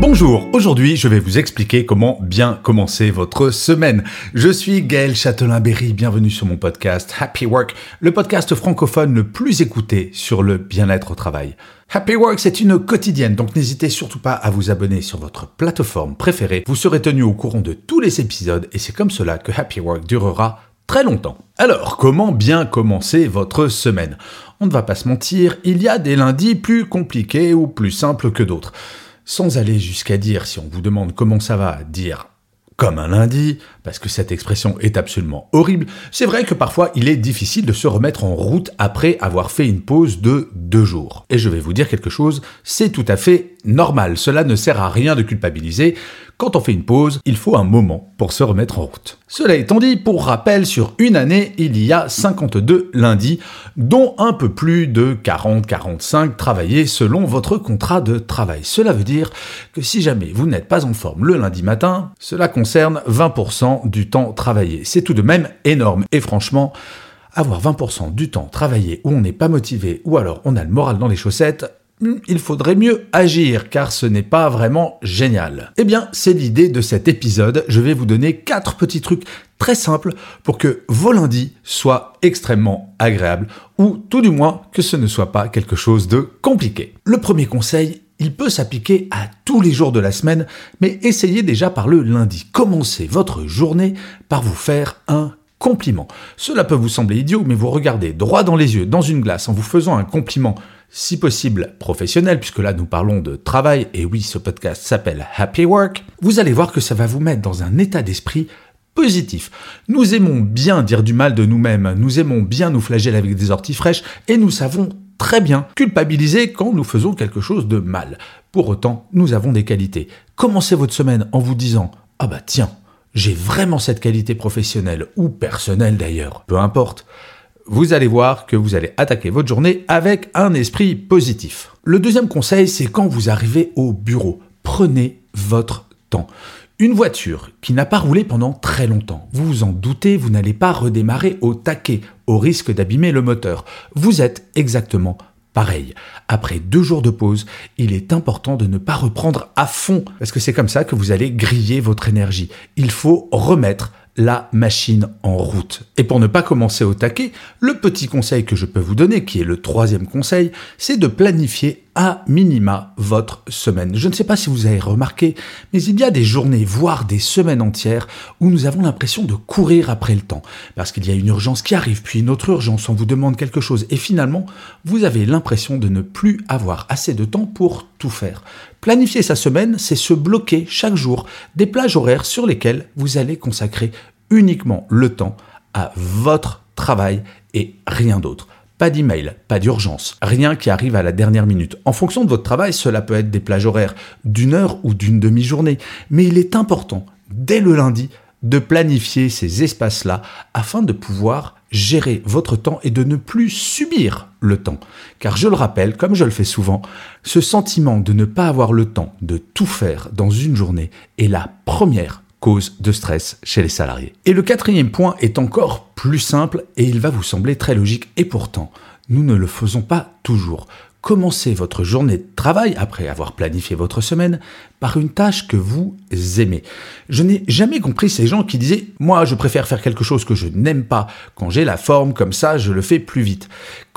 Bonjour, aujourd'hui je vais vous expliquer comment bien commencer votre semaine. Je suis Gaël Châtelain-Berry, bienvenue sur mon podcast Happy Work, le podcast francophone le plus écouté sur le bien-être au travail. Happy Work, c'est une quotidienne, donc n'hésitez surtout pas à vous abonner sur votre plateforme préférée. Vous serez tenu au courant de tous les épisodes et c'est comme cela que Happy Work durera très longtemps. Alors, comment bien commencer votre semaine? On ne va pas se mentir, il y a des lundis plus compliqués ou plus simples que d'autres sans aller jusqu'à dire, si on vous demande comment ça va, dire comme un lundi, parce que cette expression est absolument horrible, c'est vrai que parfois il est difficile de se remettre en route après avoir fait une pause de deux jours. Et je vais vous dire quelque chose, c'est tout à fait normal, cela ne sert à rien de culpabiliser. Quand on fait une pause, il faut un moment pour se remettre en route. Cela étant dit, pour rappel, sur une année, il y a 52 lundis, dont un peu plus de 40-45 travaillés selon votre contrat de travail. Cela veut dire que si jamais vous n'êtes pas en forme le lundi matin, cela concerne 20% du temps travaillé. C'est tout de même énorme. Et franchement, avoir 20% du temps travaillé où on n'est pas motivé ou alors on a le moral dans les chaussettes, il faudrait mieux agir car ce n'est pas vraiment génial. Eh bien, c'est l'idée de cet épisode. Je vais vous donner quatre petits trucs très simples pour que vos lundis soient extrêmement agréables ou tout du moins que ce ne soit pas quelque chose de compliqué. Le premier conseil, il peut s'appliquer à tous les jours de la semaine, mais essayez déjà par le lundi. Commencez votre journée par vous faire un compliment. Cela peut vous sembler idiot, mais vous regardez droit dans les yeux, dans une glace, en vous faisant un compliment si possible professionnel, puisque là nous parlons de travail, et oui, ce podcast s'appelle Happy Work, vous allez voir que ça va vous mettre dans un état d'esprit positif. Nous aimons bien dire du mal de nous-mêmes, nous aimons bien nous flageller avec des orties fraîches, et nous savons très bien culpabiliser quand nous faisons quelque chose de mal. Pour autant, nous avons des qualités. Commencez votre semaine en vous disant Ah bah tiens, j'ai vraiment cette qualité professionnelle ou personnelle d'ailleurs, peu importe vous allez voir que vous allez attaquer votre journée avec un esprit positif. Le deuxième conseil, c'est quand vous arrivez au bureau, prenez votre temps. Une voiture qui n'a pas roulé pendant très longtemps, vous vous en doutez, vous n'allez pas redémarrer au taquet, au risque d'abîmer le moteur. Vous êtes exactement pareil. Après deux jours de pause, il est important de ne pas reprendre à fond, parce que c'est comme ça que vous allez griller votre énergie. Il faut remettre la machine en route. Et pour ne pas commencer au taquet, le petit conseil que je peux vous donner, qui est le troisième conseil, c'est de planifier à minima votre semaine. Je ne sais pas si vous avez remarqué, mais il y a des journées, voire des semaines entières, où nous avons l'impression de courir après le temps, parce qu'il y a une urgence qui arrive, puis une autre urgence, on vous demande quelque chose, et finalement, vous avez l'impression de ne plus avoir assez de temps pour tout faire. Planifier sa semaine, c'est se bloquer chaque jour des plages horaires sur lesquelles vous allez consacrer uniquement le temps à votre travail et rien d'autre. Pas d'email, pas d'urgence, rien qui arrive à la dernière minute. En fonction de votre travail, cela peut être des plages horaires d'une heure ou d'une demi-journée, mais il est important, dès le lundi, de planifier ces espaces-là afin de pouvoir gérer votre temps et de ne plus subir le temps. Car je le rappelle, comme je le fais souvent, ce sentiment de ne pas avoir le temps de tout faire dans une journée est la première cause de stress chez les salariés. Et le quatrième point est encore plus simple et il va vous sembler très logique et pourtant, nous ne le faisons pas toujours. Commencez votre journée de travail, après avoir planifié votre semaine, par une tâche que vous aimez. Je n'ai jamais compris ces gens qui disaient ⁇ Moi, je préfère faire quelque chose que je n'aime pas. Quand j'ai la forme, comme ça, je le fais plus vite. ⁇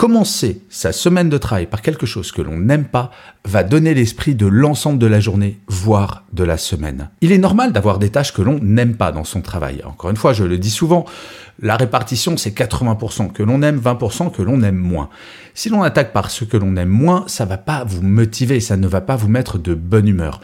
Commencer sa semaine de travail par quelque chose que l'on n'aime pas va donner l'esprit de l'ensemble de la journée, voire de la semaine. Il est normal d'avoir des tâches que l'on n'aime pas dans son travail. Encore une fois, je le dis souvent, la répartition, c'est 80% que l'on aime, 20% que l'on aime moins. Si l'on attaque par ce que l'on aime moins, ça va pas vous motiver, ça ne va pas vous mettre de bonne humeur.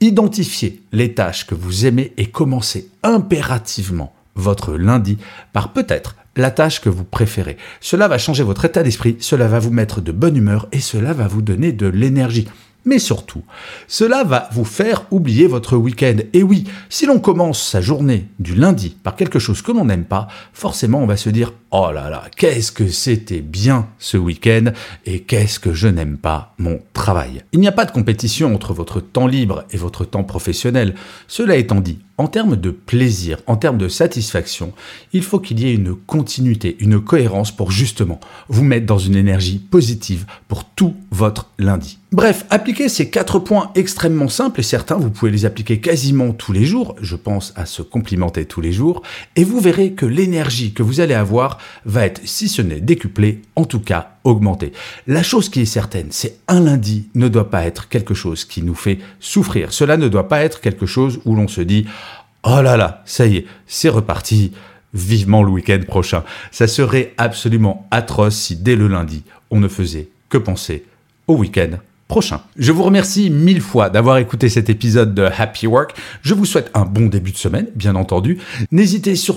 Identifiez les tâches que vous aimez et commencez impérativement votre lundi par peut-être la tâche que vous préférez. Cela va changer votre état d'esprit, cela va vous mettre de bonne humeur et cela va vous donner de l'énergie. Mais surtout, cela va vous faire oublier votre week-end. Et oui, si l'on commence sa journée du lundi par quelque chose que l'on n'aime pas, forcément on va se dire Oh là là, qu'est-ce que c'était bien ce week-end et qu'est-ce que je n'aime pas mon travail. Il n'y a pas de compétition entre votre temps libre et votre temps professionnel. Cela étant dit, en termes de plaisir, en termes de satisfaction, il faut qu'il y ait une continuité, une cohérence pour justement vous mettre dans une énergie positive pour tout votre lundi. Bref, appliquez ces quatre points extrêmement simples et certains, vous pouvez les appliquer quasiment tous les jours, je pense à se complimenter tous les jours, et vous verrez que l'énergie que vous allez avoir va être, si ce n'est décuplée, en tout cas augmentée. La chose qui est certaine, c'est un lundi ne doit pas être quelque chose qui nous fait souffrir. Cela ne doit pas être quelque chose où l'on se dit Oh là là, ça y est, c'est reparti, vivement le week-end prochain. Ça serait absolument atroce si dès le lundi, on ne faisait que penser au week-end prochain. Je vous remercie mille fois d'avoir écouté cet épisode de Happy Work. Je vous souhaite un bon début de semaine, bien entendu. N'hésitez surtout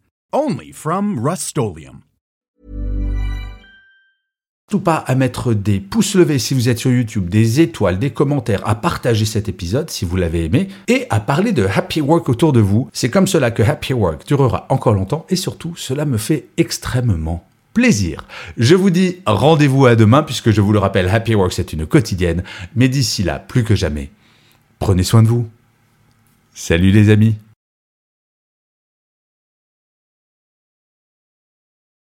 Only from Rust-Oleum. Surtout pas à mettre des pouces levés si vous êtes sur YouTube, des étoiles, des commentaires, à partager cet épisode si vous l'avez aimé et à parler de Happy Work autour de vous. C'est comme cela que Happy Work durera encore longtemps et surtout cela me fait extrêmement plaisir. Je vous dis rendez-vous à demain puisque je vous le rappelle, Happy Work c'est une quotidienne, mais d'ici là, plus que jamais, prenez soin de vous. Salut les amis